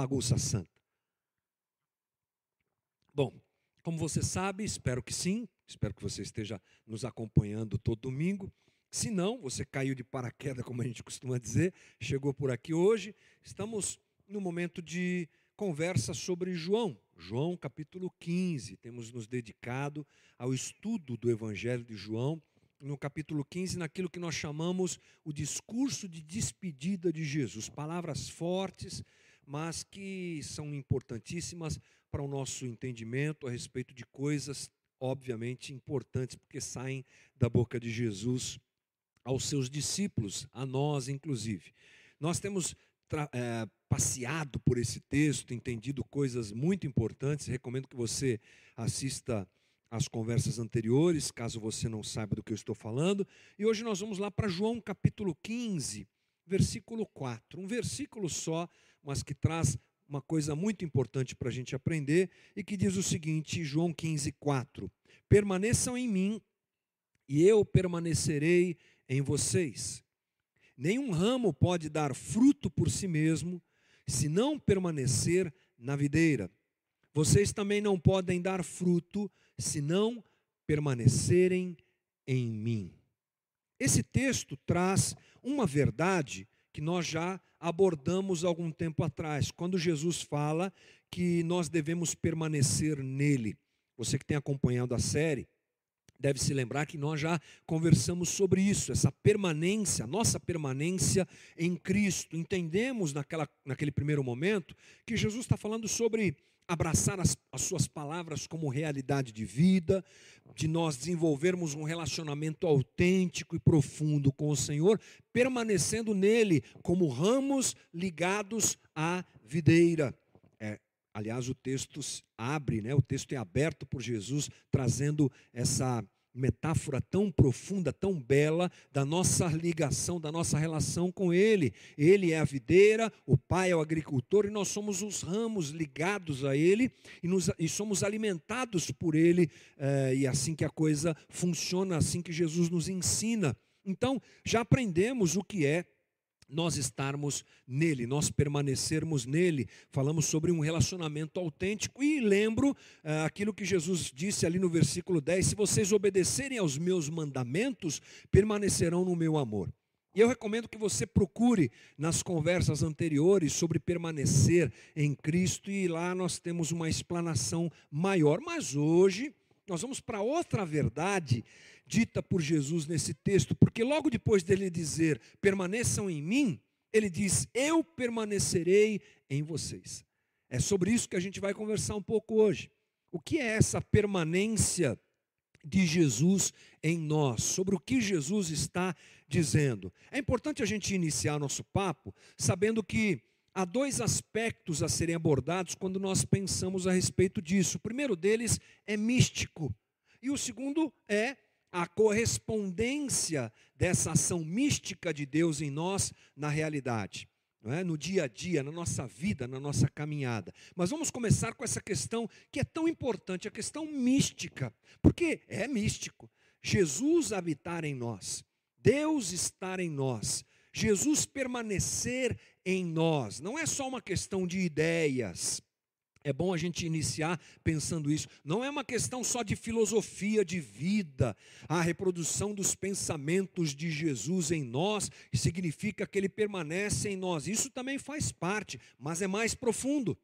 bagunça santa. Bom, como você sabe, espero que sim, espero que você esteja nos acompanhando todo domingo. Se não, você caiu de paraquedas, como a gente costuma dizer, chegou por aqui hoje. Estamos no momento de conversa sobre João. João capítulo 15. Temos nos dedicado ao estudo do Evangelho de João, no capítulo 15, naquilo que nós chamamos o discurso de despedida de Jesus. Palavras fortes, mas que são importantíssimas para o nosso entendimento a respeito de coisas, obviamente, importantes, porque saem da boca de Jesus aos seus discípulos, a nós inclusive. Nós temos é, passeado por esse texto, entendido coisas muito importantes. Recomendo que você assista às conversas anteriores, caso você não saiba do que eu estou falando. E hoje nós vamos lá para João capítulo 15, versículo 4. Um versículo só, mas que traz uma coisa muito importante para a gente aprender e que diz o seguinte, João 15, 4: Permaneçam em mim e eu permanecerei em vocês. Nenhum ramo pode dar fruto por si mesmo, se não permanecer na videira. Vocês também não podem dar fruto, se não permanecerem em mim. Esse texto traz uma verdade que nós já abordamos algum tempo atrás, quando Jesus fala que nós devemos permanecer nele. Você que tem acompanhado a série, deve se lembrar que nós já conversamos sobre isso, essa permanência, nossa permanência em Cristo. Entendemos naquela, naquele primeiro momento que Jesus está falando sobre abraçar as, as, suas palavras como realidade de vida, de nós desenvolvermos um relacionamento autêntico e profundo com o Senhor, permanecendo nele como ramos ligados à videira. É, aliás, o texto abre, né, o texto é aberto por Jesus, trazendo essa metáfora tão profunda, tão bela da nossa ligação, da nossa relação com Ele. Ele é a videira, o Pai é o agricultor e nós somos os ramos ligados a Ele e, nos, e somos alimentados por Ele. É, e assim que a coisa funciona, assim que Jesus nos ensina. Então, já aprendemos o que é nós estarmos nele, nós permanecermos nele. Falamos sobre um relacionamento autêntico e lembro ah, aquilo que Jesus disse ali no versículo 10: se vocês obedecerem aos meus mandamentos, permanecerão no meu amor. E eu recomendo que você procure nas conversas anteriores sobre permanecer em Cristo, e lá nós temos uma explanação maior. Mas hoje nós vamos para outra verdade dita por Jesus nesse texto, porque logo depois dele dizer: permaneçam em mim, ele diz: eu permanecerei em vocês. É sobre isso que a gente vai conversar um pouco hoje. O que é essa permanência de Jesus em nós? Sobre o que Jesus está dizendo? É importante a gente iniciar nosso papo sabendo que há dois aspectos a serem abordados quando nós pensamos a respeito disso. O primeiro deles é místico, e o segundo é a correspondência dessa ação mística de Deus em nós na realidade. É? no dia a dia, na nossa vida, na nossa caminhada. Mas vamos começar com essa questão que é tão importante, a questão mística, porque é místico. Jesus habitar em nós, Deus estar em nós, Jesus permanecer em nós. Não é só uma questão de ideias. É bom a gente iniciar pensando isso. Não é uma questão só de filosofia de vida. A reprodução dos pensamentos de Jesus em nós significa que ele permanece em nós. Isso também faz parte, mas é mais profundo.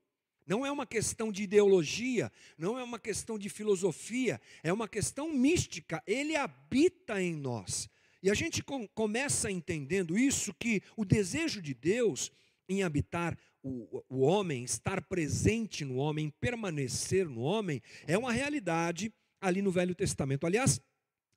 Não é uma questão de ideologia, não é uma questão de filosofia, é uma questão mística. Ele habita em nós. E a gente com, começa entendendo isso, que o desejo de Deus em habitar o, o homem, estar presente no homem, permanecer no homem, é uma realidade ali no Velho Testamento. Aliás,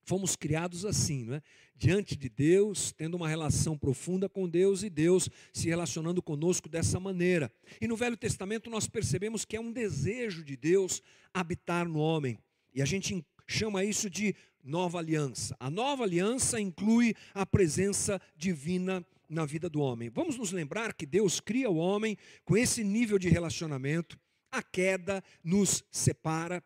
fomos criados assim, não é? diante de Deus, tendo uma relação profunda com Deus e Deus se relacionando conosco dessa maneira. E no Velho Testamento nós percebemos que é um desejo de Deus habitar no homem. E a gente chama isso de nova aliança. A nova aliança inclui a presença divina na vida do homem. Vamos nos lembrar que Deus cria o homem com esse nível de relacionamento, a queda nos separa,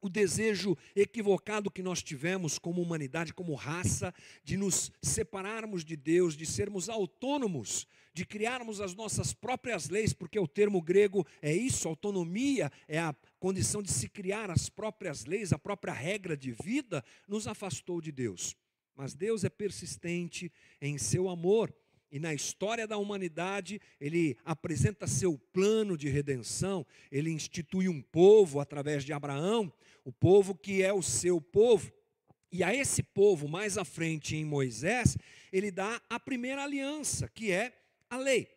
o desejo equivocado que nós tivemos como humanidade, como raça, de nos separarmos de Deus, de sermos autônomos, de criarmos as nossas próprias leis, porque o termo grego é isso, autonomia é a condição de se criar as próprias leis, a própria regra de vida, nos afastou de Deus. Mas Deus é persistente em seu amor e na história da humanidade, ele apresenta seu plano de redenção, ele institui um povo através de Abraão, o povo que é o seu povo. E a esse povo, mais à frente em Moisés, ele dá a primeira aliança, que é a lei.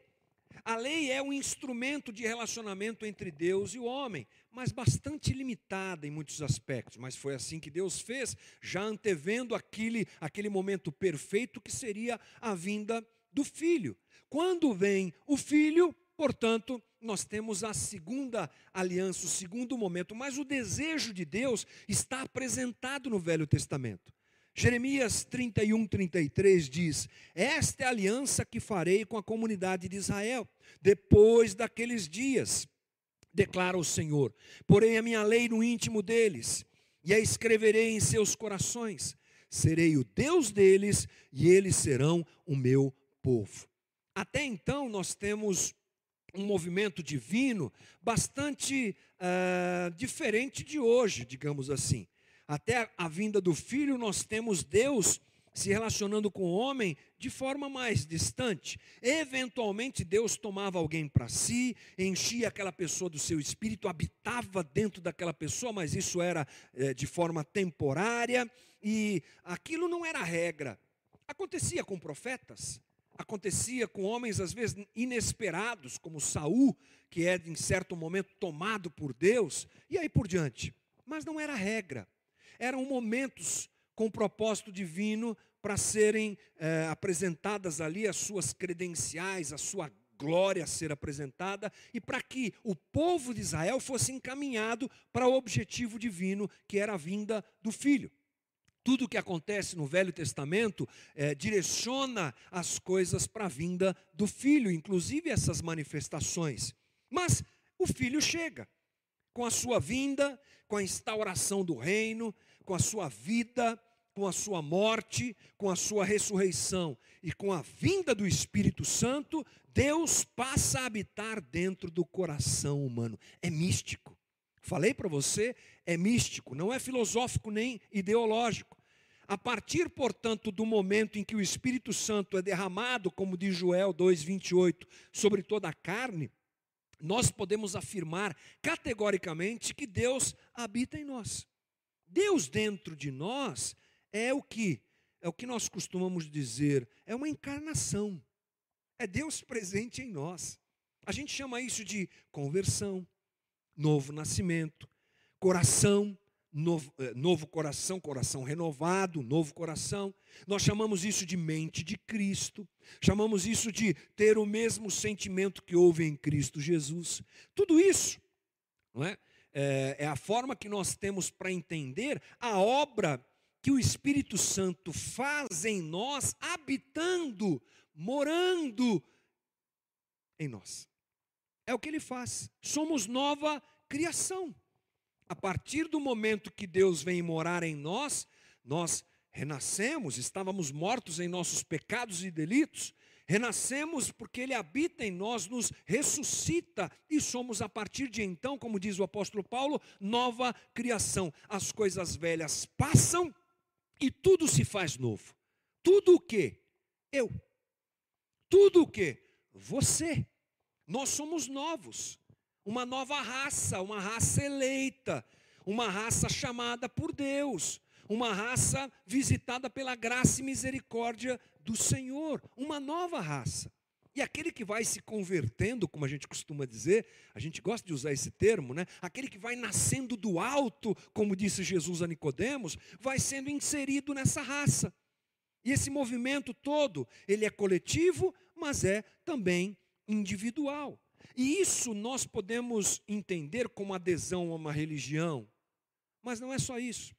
A lei é um instrumento de relacionamento entre Deus e o homem, mas bastante limitada em muitos aspectos. Mas foi assim que Deus fez, já antevendo aquele, aquele momento perfeito que seria a vinda do filho. Quando vem o filho, portanto, nós temos a segunda aliança, o segundo momento, mas o desejo de Deus está apresentado no Velho Testamento. Jeremias 31, 33 diz: Esta é a aliança que farei com a comunidade de Israel, depois daqueles dias, declara o Senhor. Porém a minha lei no íntimo deles, e a escreverei em seus corações. Serei o Deus deles, e eles serão o meu povo. Até então, nós temos um movimento divino bastante uh, diferente de hoje, digamos assim. Até a vinda do Filho, nós temos Deus se relacionando com o homem de forma mais distante. Eventualmente, Deus tomava alguém para si, enchia aquela pessoa do seu espírito, habitava dentro daquela pessoa, mas isso era é, de forma temporária, e aquilo não era regra. Acontecia com profetas, acontecia com homens às vezes inesperados, como Saul, que é em certo momento tomado por Deus, e aí por diante. Mas não era regra. Eram momentos com propósito divino para serem é, apresentadas ali as suas credenciais, a sua glória a ser apresentada e para que o povo de Israel fosse encaminhado para o objetivo divino que era a vinda do filho tudo o que acontece no Velho Testamento é, direciona as coisas para a vinda do Filho, inclusive essas manifestações. Mas o Filho chega, com a sua vinda, com a instauração do reino, com a sua vida, com a sua morte, com a sua ressurreição e com a vinda do Espírito Santo, Deus passa a habitar dentro do coração humano. É místico. Falei para você, é místico, não é filosófico nem ideológico. A partir, portanto, do momento em que o Espírito Santo é derramado, como diz Joel 2,28, sobre toda a carne, nós podemos afirmar categoricamente que Deus habita em nós. Deus dentro de nós é o que? É o que nós costumamos dizer, é uma encarnação. É Deus presente em nós. A gente chama isso de conversão, novo nascimento, coração novo, eh, novo coração, coração renovado, novo coração. Nós chamamos isso de mente de Cristo, chamamos isso de ter o mesmo sentimento que houve em Cristo Jesus. Tudo isso não é? É, é a forma que nós temos para entender a obra que o Espírito Santo faz em nós, habitando, morando em nós. É o que ele faz. Somos nova criação. A partir do momento que Deus vem morar em nós, nós renascemos, estávamos mortos em nossos pecados e delitos, renascemos porque Ele habita em nós, nos ressuscita e somos a partir de então, como diz o apóstolo Paulo, nova criação. As coisas velhas passam e tudo se faz novo. Tudo o que? Eu. Tudo o que? Você. Nós somos novos uma nova raça, uma raça eleita, uma raça chamada por Deus, uma raça visitada pela graça e misericórdia do Senhor, uma nova raça. E aquele que vai se convertendo, como a gente costuma dizer, a gente gosta de usar esse termo, né? Aquele que vai nascendo do alto, como disse Jesus a Nicodemos, vai sendo inserido nessa raça. E esse movimento todo, ele é coletivo, mas é também individual. E isso nós podemos entender como adesão a uma religião, mas não é só isso.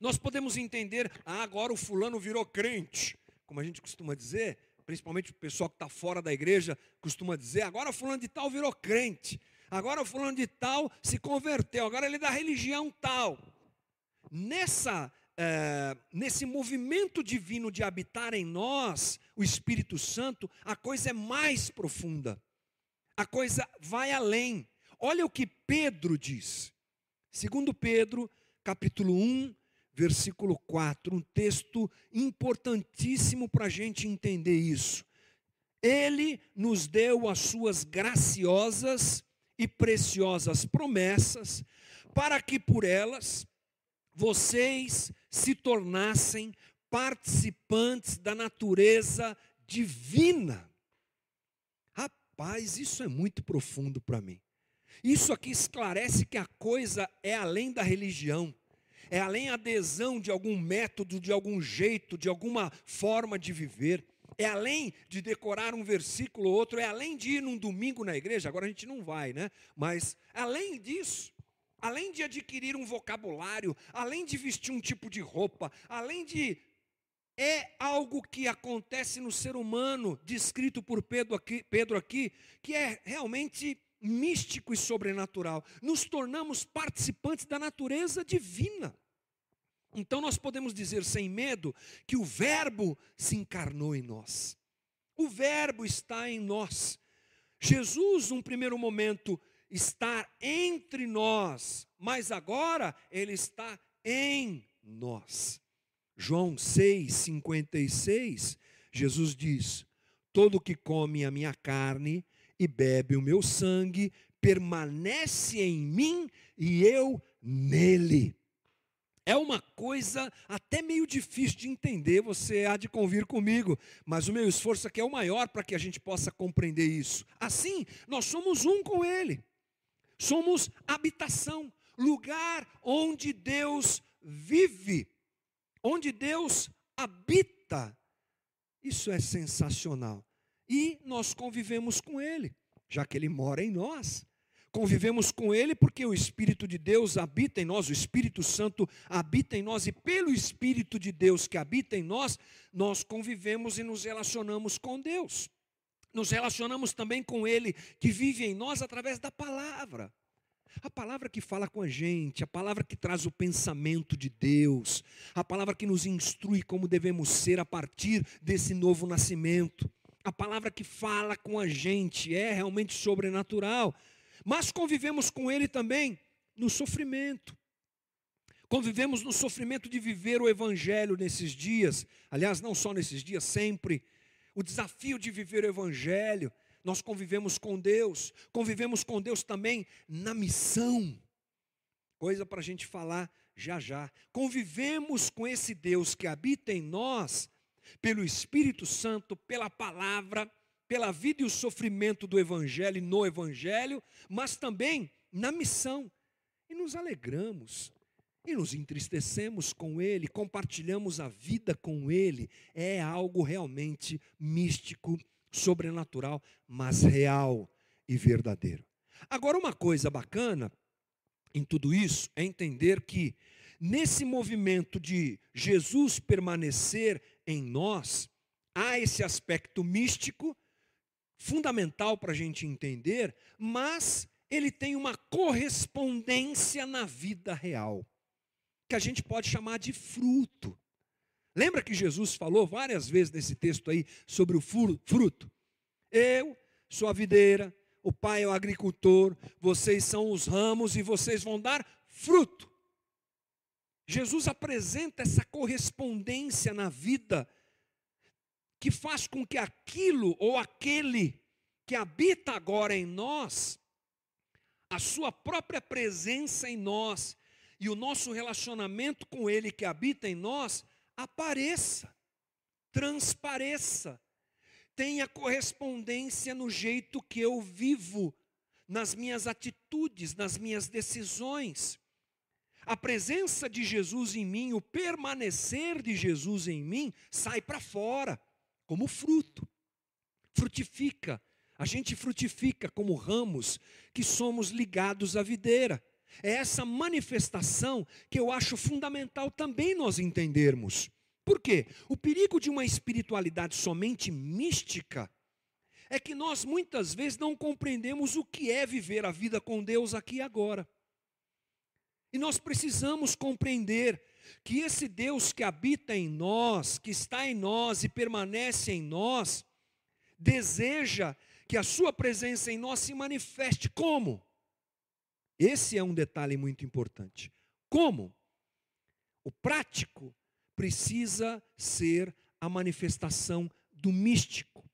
Nós podemos entender, ah, agora o fulano virou crente, como a gente costuma dizer, principalmente o pessoal que está fora da igreja costuma dizer, agora fulano de tal virou crente. Agora fulano de tal se converteu, agora ele é da religião tal. Nessa, é, nesse movimento divino de habitar em nós, o Espírito Santo, a coisa é mais profunda. A coisa vai além. Olha o que Pedro diz. Segundo Pedro, capítulo 1, versículo 4, um texto importantíssimo para a gente entender isso. Ele nos deu as suas graciosas e preciosas promessas, para que por elas vocês se tornassem participantes da natureza divina. Rapaz, isso é muito profundo para mim. Isso aqui esclarece que a coisa é além da religião, é além adesão de algum método, de algum jeito, de alguma forma de viver, é além de decorar um versículo ou outro, é além de ir num domingo na igreja, agora a gente não vai, né? Mas além disso, além de adquirir um vocabulário, além de vestir um tipo de roupa, além de é algo que acontece no ser humano, descrito por Pedro aqui, Pedro aqui, que é realmente místico e sobrenatural. Nos tornamos participantes da natureza divina. Então nós podemos dizer sem medo que o Verbo se encarnou em nós. O Verbo está em nós. Jesus, num primeiro momento, está entre nós, mas agora ele está em nós. João 6, 56, Jesus diz: Todo que come a minha carne e bebe o meu sangue, permanece em mim e eu nele. É uma coisa até meio difícil de entender, você há de convir comigo, mas o meu esforço aqui é o maior para que a gente possa compreender isso. Assim, nós somos um com Ele, somos habitação, lugar onde Deus vive, onde Deus habita. Isso é sensacional e nós convivemos com Ele, já que Ele mora em nós. Convivemos com Ele porque o Espírito de Deus habita em nós, o Espírito Santo habita em nós, e pelo Espírito de Deus que habita em nós, nós convivemos e nos relacionamos com Deus. Nos relacionamos também com Ele que vive em nós através da palavra. A palavra que fala com a gente, a palavra que traz o pensamento de Deus, a palavra que nos instrui como devemos ser a partir desse novo nascimento a palavra que fala com a gente é realmente sobrenatural, mas convivemos com Ele também no sofrimento. Convivemos no sofrimento de viver o Evangelho nesses dias, aliás, não só nesses dias, sempre. O desafio de viver o Evangelho, nós convivemos com Deus, convivemos com Deus também na missão, coisa para a gente falar já já. Convivemos com esse Deus que habita em nós pelo Espírito Santo, pela palavra, pela vida e o sofrimento do Evangelho e no Evangelho, mas também na missão. E nos alegramos, e nos entristecemos com Ele, compartilhamos a vida com Ele. É algo realmente místico, sobrenatural, mas real e verdadeiro. Agora, uma coisa bacana em tudo isso é entender que, nesse movimento de Jesus permanecer em nós, há esse aspecto místico, fundamental para a gente entender, mas ele tem uma correspondência na vida real, que a gente pode chamar de fruto. Lembra que Jesus falou várias vezes nesse texto aí sobre o fruto? Eu sou a videira, o pai é o agricultor, vocês são os ramos e vocês vão dar fruto. Jesus apresenta essa correspondência na vida que faz com que aquilo ou aquele que habita agora em nós, a sua própria presença em nós e o nosso relacionamento com ele que habita em nós apareça, transpareça, tenha correspondência no jeito que eu vivo, nas minhas atitudes, nas minhas decisões. A presença de Jesus em mim, o permanecer de Jesus em mim, sai para fora, como fruto. Frutifica. A gente frutifica como ramos que somos ligados à videira. É essa manifestação que eu acho fundamental também nós entendermos. Por quê? O perigo de uma espiritualidade somente mística é que nós muitas vezes não compreendemos o que é viver a vida com Deus aqui e agora. E nós precisamos compreender que esse Deus que habita em nós, que está em nós e permanece em nós, deseja que a sua presença em nós se manifeste como? Esse é um detalhe muito importante. Como? O prático precisa ser a manifestação do místico.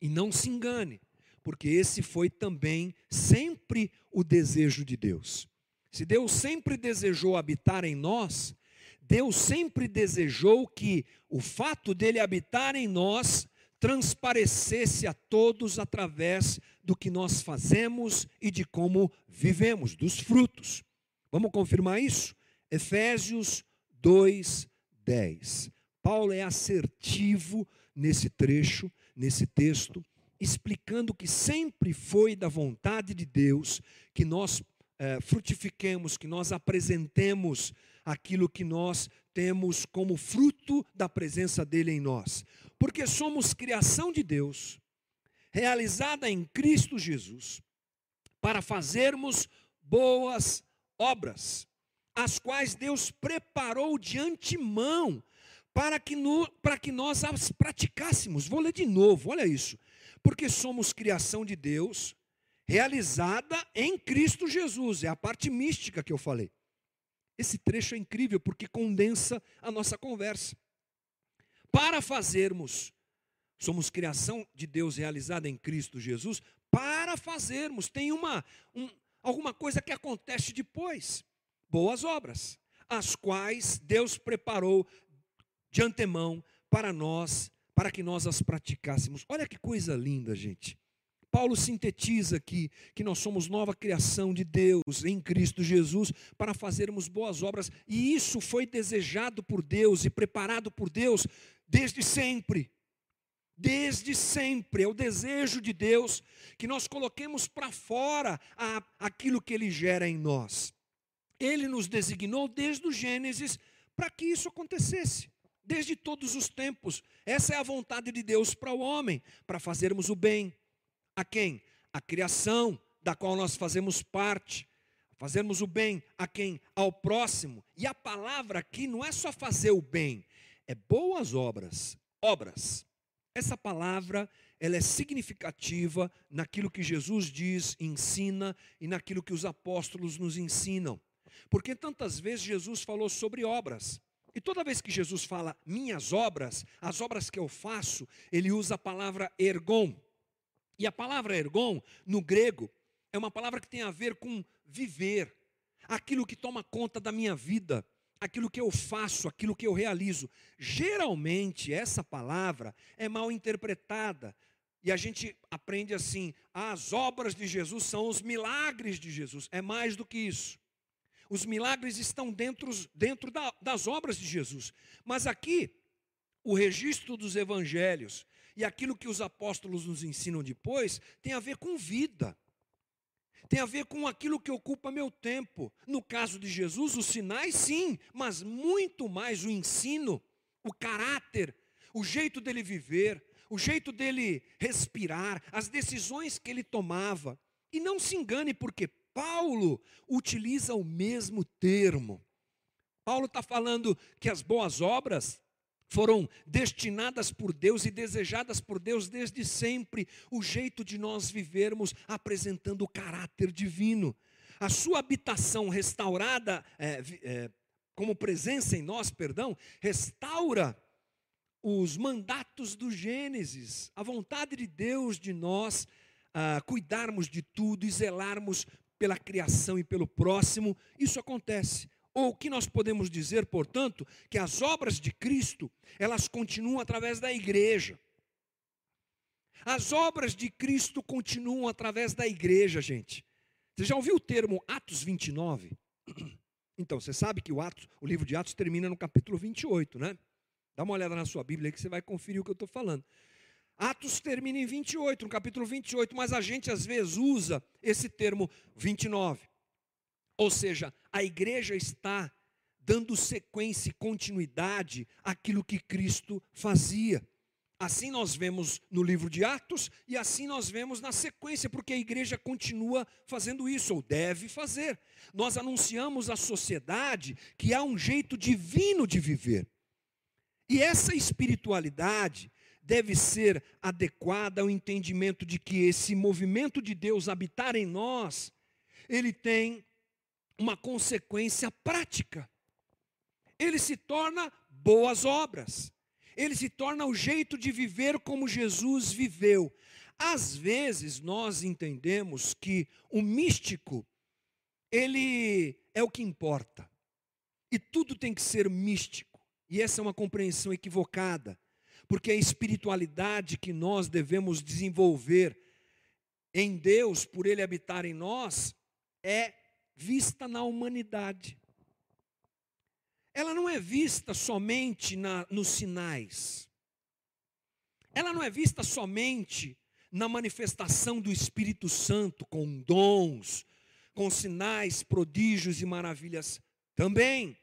E não se engane, porque esse foi também sempre o desejo de Deus. Se Deus sempre desejou habitar em nós, Deus sempre desejou que o fato dele habitar em nós transparecesse a todos através do que nós fazemos e de como vivemos, dos frutos. Vamos confirmar isso? Efésios 2, 10. Paulo é assertivo nesse trecho, nesse texto, explicando que sempre foi da vontade de Deus que nós é, frutifiquemos, que nós apresentemos aquilo que nós temos como fruto da presença dele em nós. Porque somos criação de Deus, realizada em Cristo Jesus, para fazermos boas obras, as quais Deus preparou de antemão para que, no, para que nós as praticássemos. Vou ler de novo, olha isso. Porque somos criação de Deus, realizada em Cristo Jesus, é a parte mística que eu falei. Esse trecho é incrível porque condensa a nossa conversa. Para fazermos, somos criação de Deus realizada em Cristo Jesus, para fazermos, tem uma um, alguma coisa que acontece depois. Boas obras, as quais Deus preparou de antemão para nós, para que nós as praticássemos. Olha que coisa linda, gente. Paulo sintetiza aqui que nós somos nova criação de Deus em Cristo Jesus para fazermos boas obras, e isso foi desejado por Deus e preparado por Deus desde sempre. Desde sempre, é o desejo de Deus que nós coloquemos para fora a, aquilo que Ele gera em nós. Ele nos designou desde o Gênesis para que isso acontecesse, desde todos os tempos. Essa é a vontade de Deus para o homem, para fazermos o bem, a quem? A criação da qual nós fazemos parte. Fazermos o bem a quem? Ao próximo. E a palavra aqui não é só fazer o bem, é boas obras. Obras. Essa palavra, ela é significativa naquilo que Jesus diz, ensina e naquilo que os apóstolos nos ensinam. Porque tantas vezes Jesus falou sobre obras. E toda vez que Jesus fala minhas obras, as obras que eu faço, ele usa a palavra ergon, e a palavra ergon, no grego, é uma palavra que tem a ver com viver, aquilo que toma conta da minha vida, aquilo que eu faço, aquilo que eu realizo. Geralmente, essa palavra é mal interpretada. E a gente aprende assim: as obras de Jesus são os milagres de Jesus. É mais do que isso. Os milagres estão dentro, dentro da, das obras de Jesus. Mas aqui, o registro dos evangelhos e aquilo que os apóstolos nos ensinam depois tem a ver com vida. Tem a ver com aquilo que ocupa meu tempo. No caso de Jesus, os sinais, sim, mas muito mais o ensino, o caráter, o jeito dele viver, o jeito dele respirar, as decisões que ele tomava. E não se engane, porque Paulo utiliza o mesmo termo. Paulo está falando que as boas obras foram destinadas por Deus e desejadas por Deus desde sempre, o jeito de nós vivermos apresentando o caráter divino. A sua habitação restaurada, é, é, como presença em nós, perdão, restaura os mandatos do Gênesis, a vontade de Deus de nós ah, cuidarmos de tudo e zelarmos pela criação e pelo próximo, isso acontece. Ou o que nós podemos dizer, portanto, que as obras de Cristo, elas continuam através da igreja. As obras de Cristo continuam através da igreja, gente. Você já ouviu o termo Atos 29? Então, você sabe que o, Atos, o livro de Atos termina no capítulo 28, né? Dá uma olhada na sua Bíblia aí que você vai conferir o que eu estou falando. Atos termina em 28, no capítulo 28, mas a gente às vezes usa esse termo 29. Ou seja, a igreja está dando sequência e continuidade àquilo que Cristo fazia. Assim nós vemos no livro de Atos e assim nós vemos na sequência, porque a igreja continua fazendo isso, ou deve fazer. Nós anunciamos à sociedade que há um jeito divino de viver. E essa espiritualidade deve ser adequada ao entendimento de que esse movimento de Deus habitar em nós, ele tem uma consequência prática. Ele se torna boas obras ele se torna o jeito de viver como Jesus viveu. Às vezes nós entendemos que o místico, ele é o que importa. E tudo tem que ser místico. E essa é uma compreensão equivocada, porque a espiritualidade que nós devemos desenvolver em Deus, por Ele habitar em nós, é vista na humanidade ela não é vista somente na, nos sinais. Ela não é vista somente na manifestação do Espírito Santo, com dons, com sinais, prodígios e maravilhas também,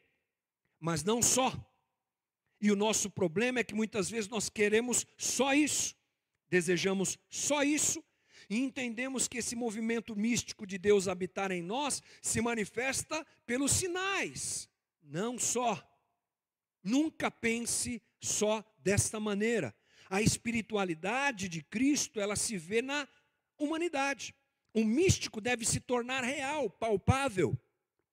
mas não só. E o nosso problema é que muitas vezes nós queremos só isso, desejamos só isso, e entendemos que esse movimento místico de Deus habitar em nós se manifesta pelos sinais, não só. Nunca pense só desta maneira. A espiritualidade de Cristo, ela se vê na humanidade. O místico deve se tornar real, palpável,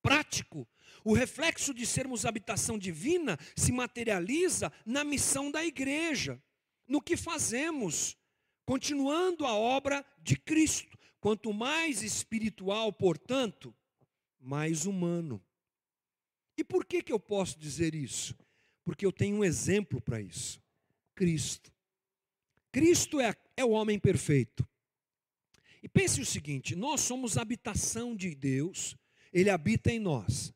prático. O reflexo de sermos habitação divina se materializa na missão da igreja, no que fazemos, continuando a obra de Cristo. Quanto mais espiritual, portanto, mais humano. E por que, que eu posso dizer isso? Porque eu tenho um exemplo para isso: Cristo. Cristo é, é o homem perfeito. E pense o seguinte: nós somos habitação de Deus, Ele habita em nós.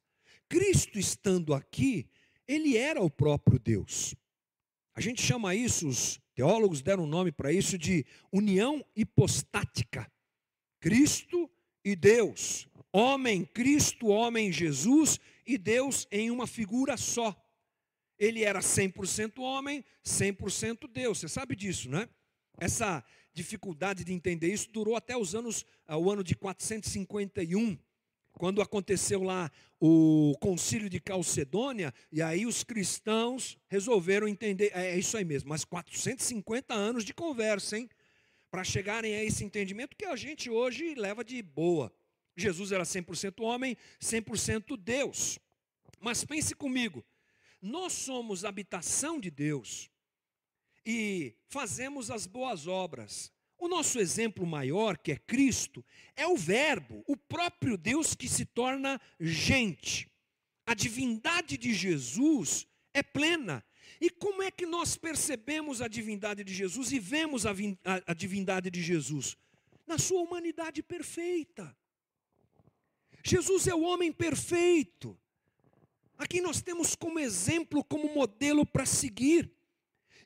Cristo estando aqui, Ele era o próprio Deus. A gente chama isso, os teólogos deram um nome para isso de união hipostática. Cristo e Deus. Homem, Cristo, homem, Jesus e Deus em uma figura só. Ele era 100% homem, 100% Deus. Você sabe disso, né? Essa dificuldade de entender isso durou até os anos, ah, o ano de 451, quando aconteceu lá o concílio de Calcedônia, e aí os cristãos resolveram entender, é, é isso aí mesmo, mas 450 anos de conversa, hein? Para chegarem a esse entendimento que a gente hoje leva de boa. Jesus era 100% homem, 100% Deus. Mas pense comigo, nós somos habitação de Deus e fazemos as boas obras. O nosso exemplo maior, que é Cristo, é o Verbo, o próprio Deus que se torna gente. A divindade de Jesus é plena. E como é que nós percebemos a divindade de Jesus e vemos a, a, a divindade de Jesus? Na sua humanidade perfeita. Jesus é o homem perfeito. Aqui nós temos como exemplo, como modelo para seguir.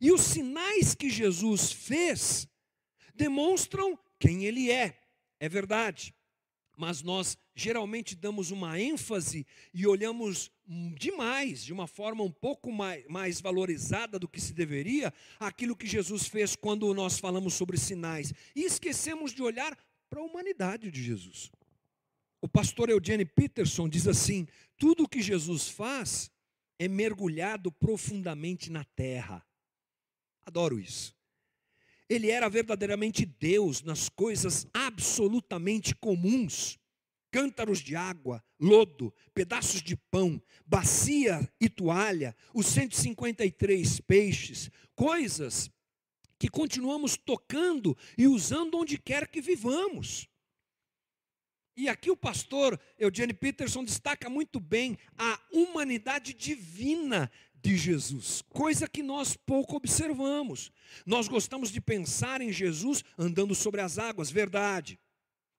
E os sinais que Jesus fez demonstram quem ele é. É verdade. Mas nós geralmente damos uma ênfase e olhamos demais, de uma forma um pouco mais, mais valorizada do que se deveria, aquilo que Jesus fez quando nós falamos sobre sinais. E esquecemos de olhar para a humanidade de Jesus. O pastor Eugene Peterson diz assim: tudo o que Jesus faz é mergulhado profundamente na terra. Adoro isso. Ele era verdadeiramente Deus nas coisas absolutamente comuns: cântaros de água, lodo, pedaços de pão, bacia e toalha, os 153 peixes, coisas que continuamos tocando e usando onde quer que vivamos. E aqui o pastor Eugene Peterson destaca muito bem a humanidade divina de Jesus, coisa que nós pouco observamos. Nós gostamos de pensar em Jesus andando sobre as águas, verdade,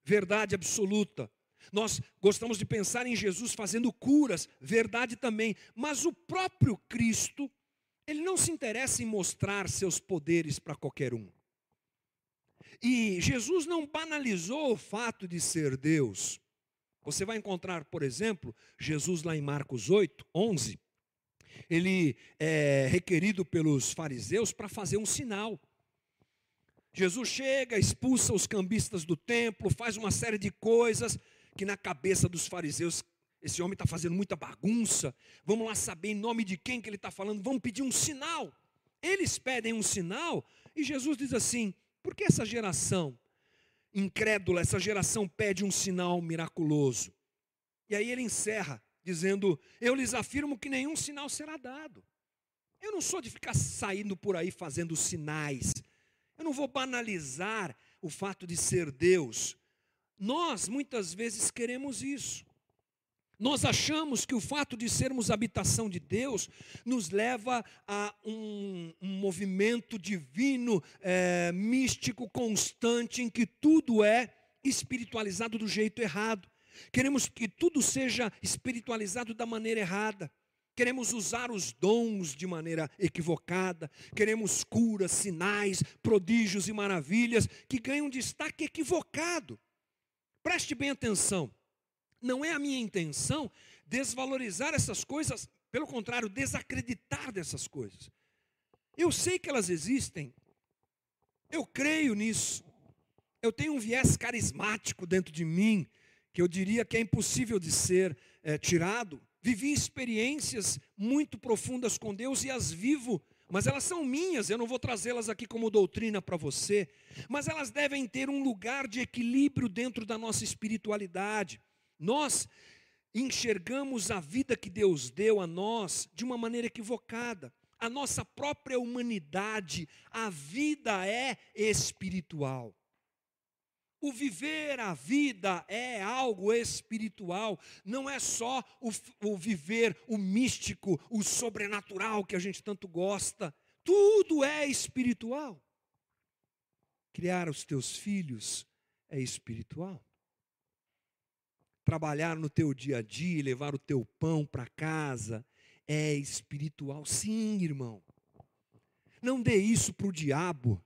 verdade absoluta. Nós gostamos de pensar em Jesus fazendo curas, verdade também. Mas o próprio Cristo, ele não se interessa em mostrar seus poderes para qualquer um. E Jesus não banalizou o fato de ser Deus. Você vai encontrar, por exemplo, Jesus lá em Marcos 8, 11. Ele é requerido pelos fariseus para fazer um sinal. Jesus chega, expulsa os cambistas do templo, faz uma série de coisas que na cabeça dos fariseus esse homem está fazendo muita bagunça. Vamos lá saber em nome de quem que ele está falando. Vamos pedir um sinal. Eles pedem um sinal e Jesus diz assim: por que essa geração incrédula, essa geração pede um sinal miraculoso? E aí ele encerra dizendo: Eu lhes afirmo que nenhum sinal será dado. Eu não sou de ficar saindo por aí fazendo sinais. Eu não vou banalizar o fato de ser Deus. Nós muitas vezes queremos isso. Nós achamos que o fato de sermos habitação de Deus nos leva a um, um movimento divino, é, místico, constante, em que tudo é espiritualizado do jeito errado. Queremos que tudo seja espiritualizado da maneira errada. Queremos usar os dons de maneira equivocada. Queremos curas, sinais, prodígios e maravilhas que ganham destaque equivocado. Preste bem atenção. Não é a minha intenção desvalorizar essas coisas, pelo contrário, desacreditar dessas coisas. Eu sei que elas existem. Eu creio nisso. Eu tenho um viés carismático dentro de mim que eu diria que é impossível de ser é, tirado. Vivi experiências muito profundas com Deus e as vivo, mas elas são minhas, eu não vou trazê-las aqui como doutrina para você, mas elas devem ter um lugar de equilíbrio dentro da nossa espiritualidade. Nós enxergamos a vida que Deus deu a nós de uma maneira equivocada. A nossa própria humanidade, a vida é espiritual. O viver a vida é algo espiritual, não é só o, o, viver o místico, o sobrenatural que a gente tanto gosta. Tudo é espiritual. Criar os teus filhos é espiritual. Trabalhar no teu dia a dia, levar o teu pão para casa é espiritual. Sim, irmão. Não dê isso para o diabo.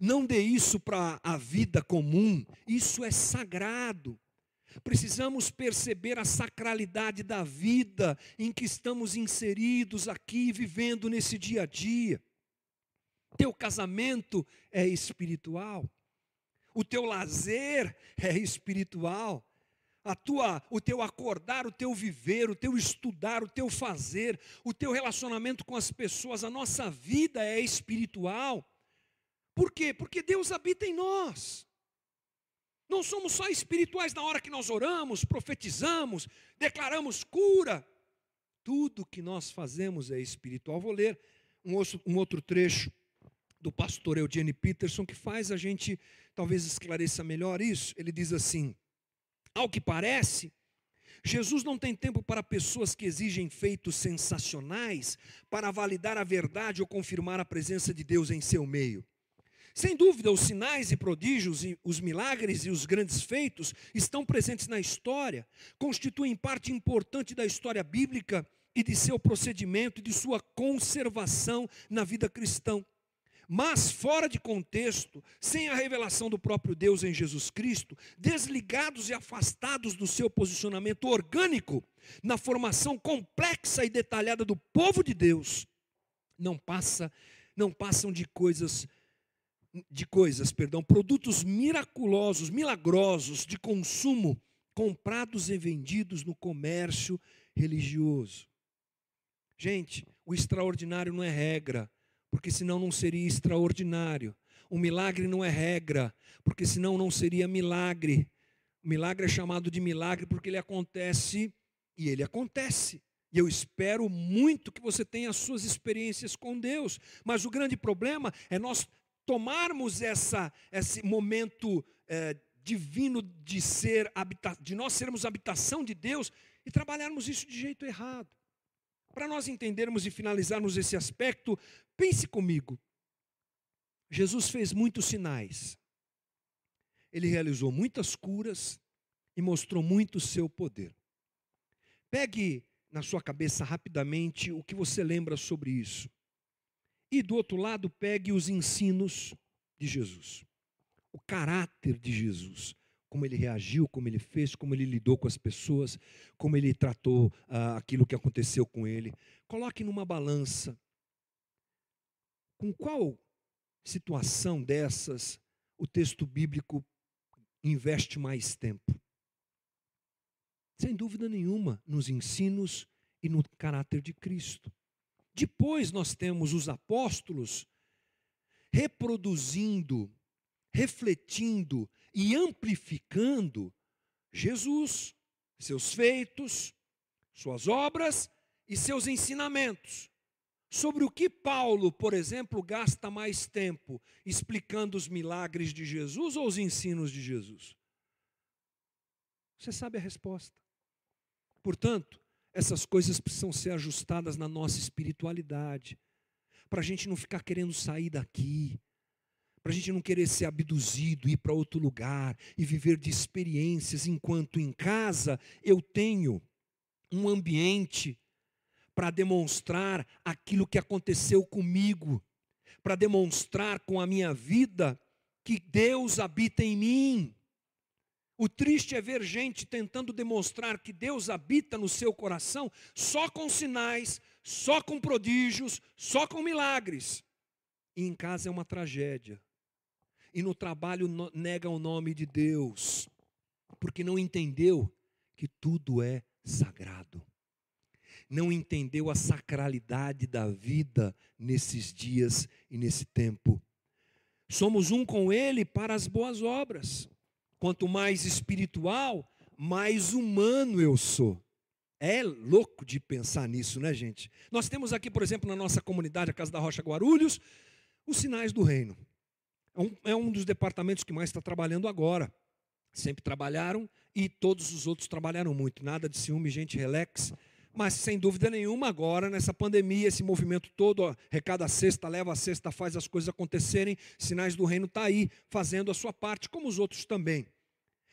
Não dê isso para a vida comum, isso é sagrado. Precisamos perceber a sacralidade da vida em que estamos inseridos aqui, vivendo nesse dia a dia. Teu casamento é espiritual. O teu lazer é espiritual. A tua, o teu acordar, o teu viver, o teu estudar, o teu fazer, o teu relacionamento com as pessoas, a nossa vida é espiritual. Por quê? Porque Deus habita em nós. Não somos só espirituais na hora que nós oramos, profetizamos, declaramos cura. Tudo que nós fazemos é espiritual. Vou ler um outro, trecho do pastor Eugene Peterson que faz a gente talvez esclareça melhor isso. Ele diz assim: Ao que parece, Jesus não tem tempo para pessoas que exigem feitos sensacionais para validar a verdade ou confirmar a presença de Deus em seu meio. Sem dúvida, os sinais e prodígios, os milagres e os grandes feitos estão presentes na história, constituem parte importante da história bíblica e de seu procedimento e de sua conservação na vida cristã. Mas fora de contexto, sem a revelação do próprio Deus em Jesus Cristo, desligados e afastados do seu posicionamento orgânico na formação complexa e detalhada do povo de Deus, não passa, não passam de coisas de coisas, perdão, produtos miraculosos, milagrosos de consumo comprados e vendidos no comércio religioso. Gente, o extraordinário não é regra, porque senão não seria extraordinário. O milagre não é regra, porque senão não seria milagre. O milagre é chamado de milagre porque ele acontece e ele acontece. E eu espero muito que você tenha as suas experiências com Deus. Mas o grande problema é nós tomarmos essa, esse momento é, divino de ser de nós sermos habitação de Deus e trabalharmos isso de jeito errado. Para nós entendermos e finalizarmos esse aspecto, pense comigo. Jesus fez muitos sinais. Ele realizou muitas curas e mostrou muito o seu poder. Pegue na sua cabeça rapidamente o que você lembra sobre isso. E do outro lado, pegue os ensinos de Jesus, o caráter de Jesus, como ele reagiu, como ele fez, como ele lidou com as pessoas, como ele tratou ah, aquilo que aconteceu com ele. Coloque numa balança. Com qual situação dessas o texto bíblico investe mais tempo? Sem dúvida nenhuma, nos ensinos e no caráter de Cristo. Depois nós temos os apóstolos reproduzindo, refletindo e amplificando Jesus, seus feitos, suas obras e seus ensinamentos. Sobre o que Paulo, por exemplo, gasta mais tempo explicando os milagres de Jesus ou os ensinos de Jesus? Você sabe a resposta. Portanto, essas coisas precisam ser ajustadas na nossa espiritualidade, para a gente não ficar querendo sair daqui, para a gente não querer ser abduzido, ir para outro lugar e viver de experiências, enquanto em casa eu tenho um ambiente para demonstrar aquilo que aconteceu comigo, para demonstrar com a minha vida que Deus habita em mim. O triste é ver gente tentando demonstrar que Deus habita no seu coração só com sinais, só com prodígios, só com milagres. E em casa é uma tragédia. E no trabalho nega o nome de Deus, porque não entendeu que tudo é sagrado. Não entendeu a sacralidade da vida nesses dias e nesse tempo. Somos um com Ele para as boas obras. Quanto mais espiritual, mais humano eu sou. É louco de pensar nisso, né, gente? Nós temos aqui, por exemplo, na nossa comunidade, a Casa da Rocha Guarulhos, os sinais do reino. É um, é um dos departamentos que mais está trabalhando agora. Sempre trabalharam e todos os outros trabalharam muito. Nada de ciúme, gente, relax. Mas sem dúvida nenhuma, agora, nessa pandemia, esse movimento todo, ó, recada a cesta, leva a cesta, faz as coisas acontecerem, sinais do reino está aí, fazendo a sua parte, como os outros também.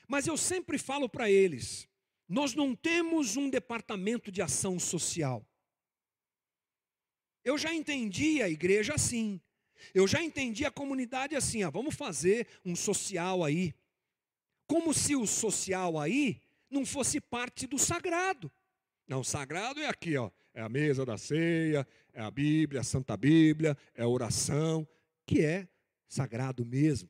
Mas eu sempre falo para eles: nós não temos um departamento de ação social. Eu já entendi a igreja assim. Eu já entendi a comunidade assim. Ah, vamos fazer um social aí. Como se o social aí não fosse parte do sagrado. Não, sagrado é aqui, ó. É a mesa da ceia, é a Bíblia, a Santa Bíblia, é a oração, que é sagrado mesmo.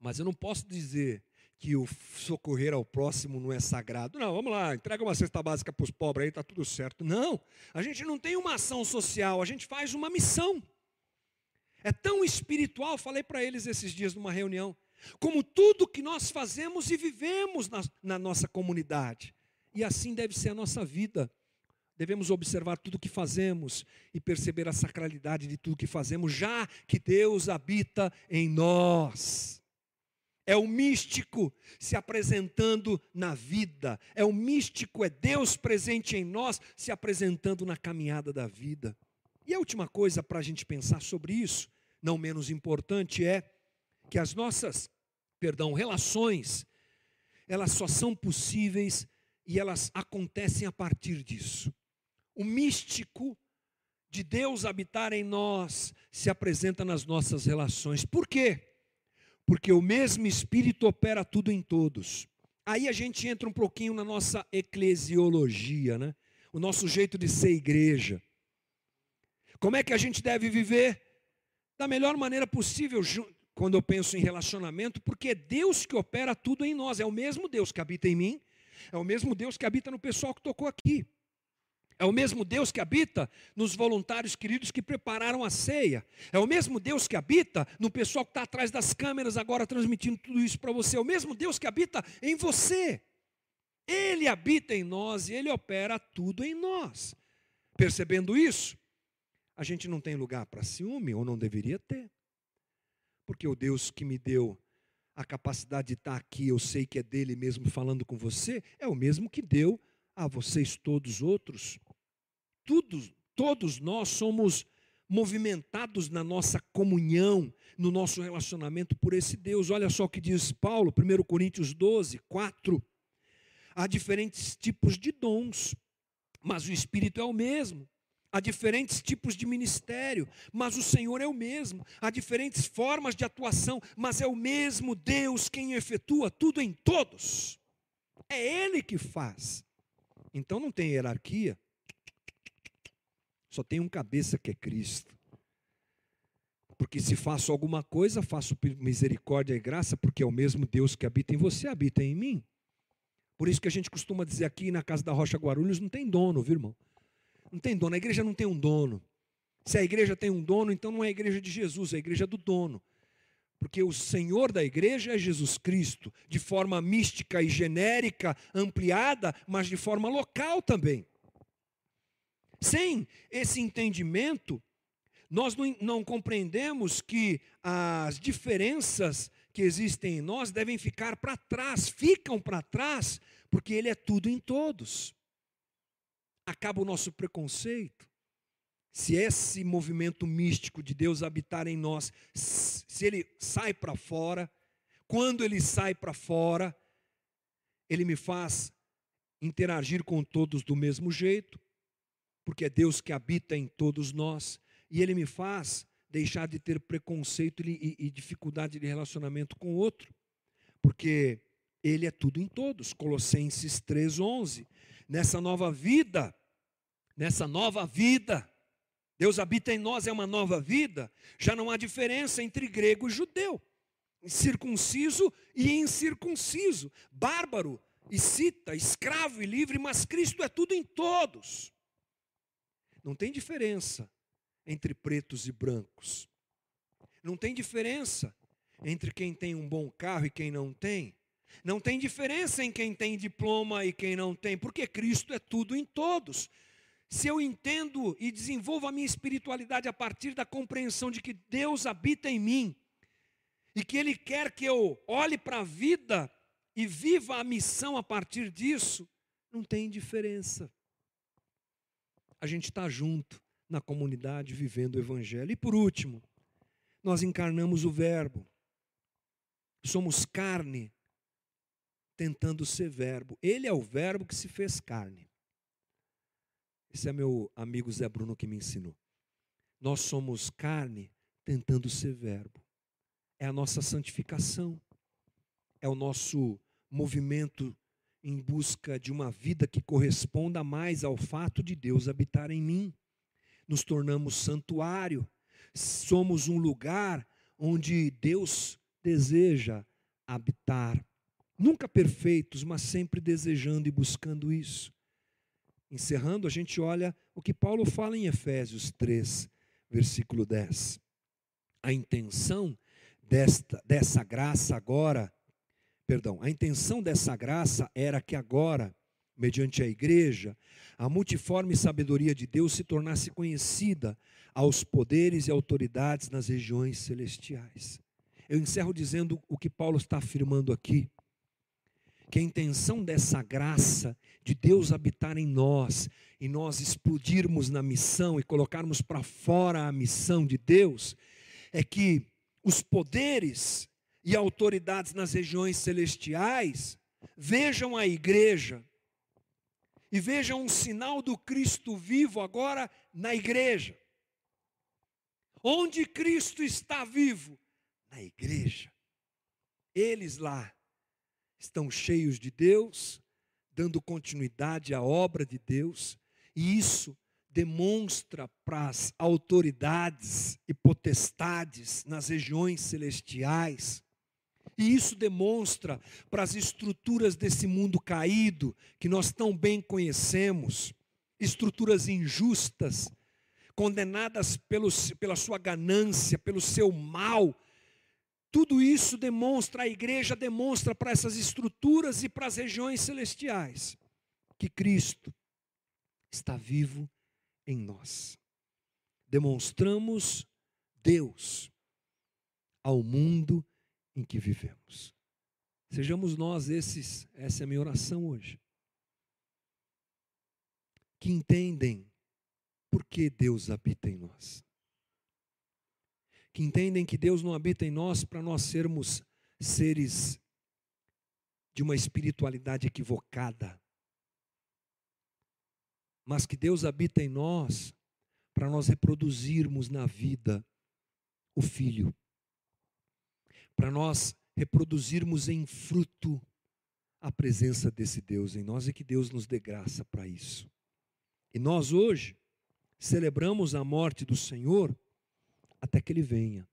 Mas eu não posso dizer que o socorrer ao próximo não é sagrado. Não, vamos lá, entrega uma cesta básica para os pobres aí, está tudo certo. Não, a gente não tem uma ação social, a gente faz uma missão. É tão espiritual, falei para eles esses dias numa reunião, como tudo que nós fazemos e vivemos na, na nossa comunidade. E assim deve ser a nossa vida. Devemos observar tudo que fazemos e perceber a sacralidade de tudo que fazemos, já que Deus habita em nós. É o místico se apresentando na vida. É o místico, é Deus presente em nós se apresentando na caminhada da vida. E a última coisa para a gente pensar sobre isso, não menos importante, é que as nossas, perdão, relações, elas só são possíveis e elas acontecem a partir disso. O místico de Deus habitar em nós se apresenta nas nossas relações. Por quê? porque o mesmo Espírito opera tudo em todos. Aí a gente entra um pouquinho na nossa eclesiologia, né? o nosso jeito de ser igreja. Como é que a gente deve viver? Da melhor maneira possível, quando eu penso em relacionamento, porque é Deus que opera tudo em nós, é o mesmo Deus que habita em mim, é o mesmo Deus que habita no pessoal que tocou aqui. É o mesmo Deus que habita nos voluntários queridos que prepararam a ceia. É o mesmo Deus que habita no pessoal que está atrás das câmeras agora transmitindo tudo isso para você. É o mesmo Deus que habita em você. Ele habita em nós e ele opera tudo em nós. Percebendo isso, a gente não tem lugar para ciúme, ou não deveria ter. Porque o Deus que me deu a capacidade de estar aqui, eu sei que é dele mesmo falando com você, é o mesmo que deu a vocês todos outros todos, todos nós somos movimentados na nossa comunhão, no nosso relacionamento por esse Deus. Olha só o que diz Paulo, 1 Coríntios 12, 4. Há diferentes tipos de dons, mas o Espírito é o mesmo. Há diferentes tipos de ministério, mas o Senhor é o mesmo. Há diferentes formas de atuação, mas é o mesmo Deus quem efetua tudo em todos. É Ele que faz. Então não tem hierarquia. Só tem um cabeça que é Cristo. Porque se faço alguma coisa, faço misericórdia e graça, porque é o mesmo Deus que habita em você, habita em mim. Por isso que a gente costuma dizer aqui na casa da Rocha Guarulhos, não tem dono, viu, irmão? Não tem dono, a igreja não tem um dono. Se a igreja tem um dono, então não é a igreja de Jesus, é a igreja do dono. Porque o Senhor da igreja é Jesus Cristo, de forma mística e genérica, ampliada, mas de forma local também. Sem esse entendimento, nós não, não, compreendemos que as diferenças que existem em nós devem ficar para trás, ficam para trás, porque Ele é tudo em todos acaba o nosso preconceito. Se esse movimento místico de Deus habitar em nós, se ele sai para fora, quando ele sai para fora, ele me faz interagir com todos do mesmo jeito, porque é Deus que habita em todos nós, e ele me faz deixar de ter preconceito e, e dificuldade de relacionamento com o outro, porque ele é tudo em todos. Colossenses 3:11. Nessa nova vida, nessa nova vida. Deus habita em nós, é uma nova vida. Já não há diferença entre grego e judeu, circunciso e incircunciso, bárbaro e cita, escravo e livre, mas Cristo é tudo em todos. Não tem diferença entre pretos e brancos. Não tem diferença entre quem tem um bom carro e quem não tem. Não tem diferença em quem tem diploma e quem não tem, porque Cristo é tudo em todos se eu entendo e desenvolvo a minha espiritualidade a partir da compreensão de que Deus habita em mim e que Ele quer que eu olhe para a vida e viva a missão a partir disso, não tem diferença. A gente está junto na comunidade vivendo o Evangelho. E por último, nós encarnamos o Verbo. Somos carne tentando ser Verbo. Ele é o Verbo que se fez carne. Esse é meu amigo Zé Bruno que me ensinou. Nós somos carne tentando ser verbo. É a nossa santificação. É o nosso movimento em busca de uma vida que corresponda mais ao fato de Deus habitar em mim. Nos tornamos santuário. Somos um lugar onde Deus deseja habitar. Nunca perfeitos, mas sempre desejando e buscando isso. Encerrando, a gente olha o que Paulo fala em Efésios 3, versículo 10. A intenção desta, dessa graça agora, perdão, a intenção dessa graça era que agora, mediante a igreja, a multiforme sabedoria de Deus se tornasse conhecida aos poderes e autoridades nas regiões celestiais. Eu encerro dizendo o que Paulo está afirmando aqui que a intenção dessa graça de Deus habitar em nós e nós explodirmos na missão e colocarmos para fora a missão de Deus, é que os poderes e autoridades nas regiões celestiais vejam a igreja e vejam um sinal do Cristo vivo agora na igreja. Onde Cristo está vivo? Na igreja. Eles lá estão cheios de Deus, dando continuidade à obra de Deus, e isso demonstra para as autoridades e potestades nas regiões celestiais, e isso demonstra para as estruturas desse mundo caído, que nós tão bem conhecemos, estruturas injustas, condenadas pelos, pela sua ganância, pelo seu mal, tudo isso demonstra, a igreja demonstra para essas estruturas e para as regiões celestiais que Cristo está vivo em nós. Demonstramos Deus ao mundo em que vivemos. Sejamos nós esses, essa é a minha oração hoje. Que entendem por que Deus habita em nós que entendem que Deus não habita em nós para nós sermos seres de uma espiritualidade equivocada, mas que Deus habita em nós para nós reproduzirmos na vida o filho, para nós reproduzirmos em fruto a presença desse Deus em nós e que Deus nos dê graça para isso. E nós hoje celebramos a morte do Senhor até que Ele venha.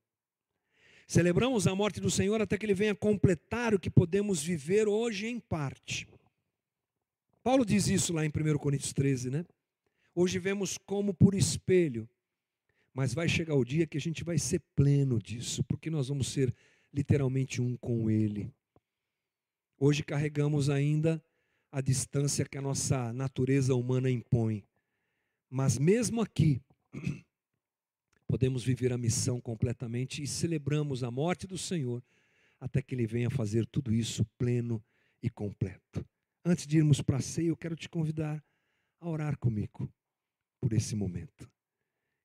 Celebramos a morte do Senhor até que Ele venha completar o que podemos viver hoje em parte. Paulo diz isso lá em 1 Coríntios 13, né? Hoje vemos como por espelho, mas vai chegar o dia que a gente vai ser pleno disso, porque nós vamos ser literalmente um com Ele. Hoje carregamos ainda a distância que a nossa natureza humana impõe, mas mesmo aqui, podemos viver a missão completamente e celebramos a morte do Senhor até que Ele venha fazer tudo isso pleno e completo. Antes de irmos para a ceia, eu quero te convidar a orar comigo por esse momento.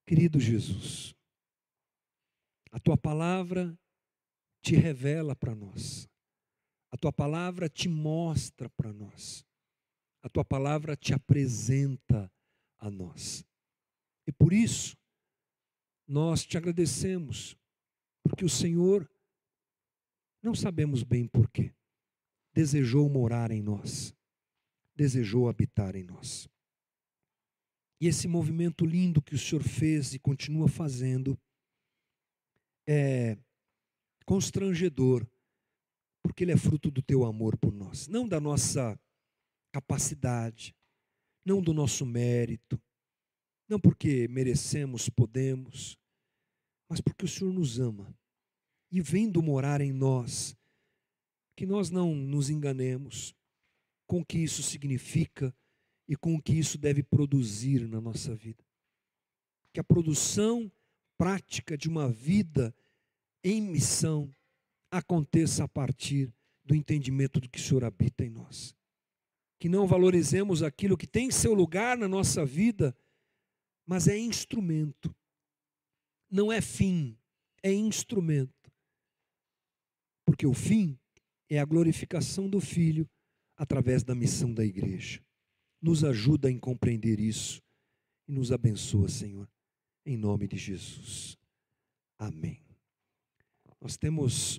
Querido Jesus, a tua palavra te revela para nós, a tua palavra te mostra para nós, a tua palavra te apresenta a nós. E por isso, nós te agradecemos, porque o Senhor, não sabemos bem porquê, desejou morar em nós, desejou habitar em nós. E esse movimento lindo que o Senhor fez e continua fazendo é constrangedor, porque ele é fruto do teu amor por nós, não da nossa capacidade, não do nosso mérito, não porque merecemos, podemos, mas porque o Senhor nos ama. E vendo morar em nós, que nós não nos enganemos com o que isso significa e com o que isso deve produzir na nossa vida. Que a produção prática de uma vida em missão aconteça a partir do entendimento do que o Senhor habita em nós. Que não valorizemos aquilo que tem seu lugar na nossa vida, mas é instrumento não é fim, é instrumento. Porque o fim é a glorificação do Filho através da missão da igreja. Nos ajuda em compreender isso e nos abençoa, Senhor, em nome de Jesus. Amém. Nós temos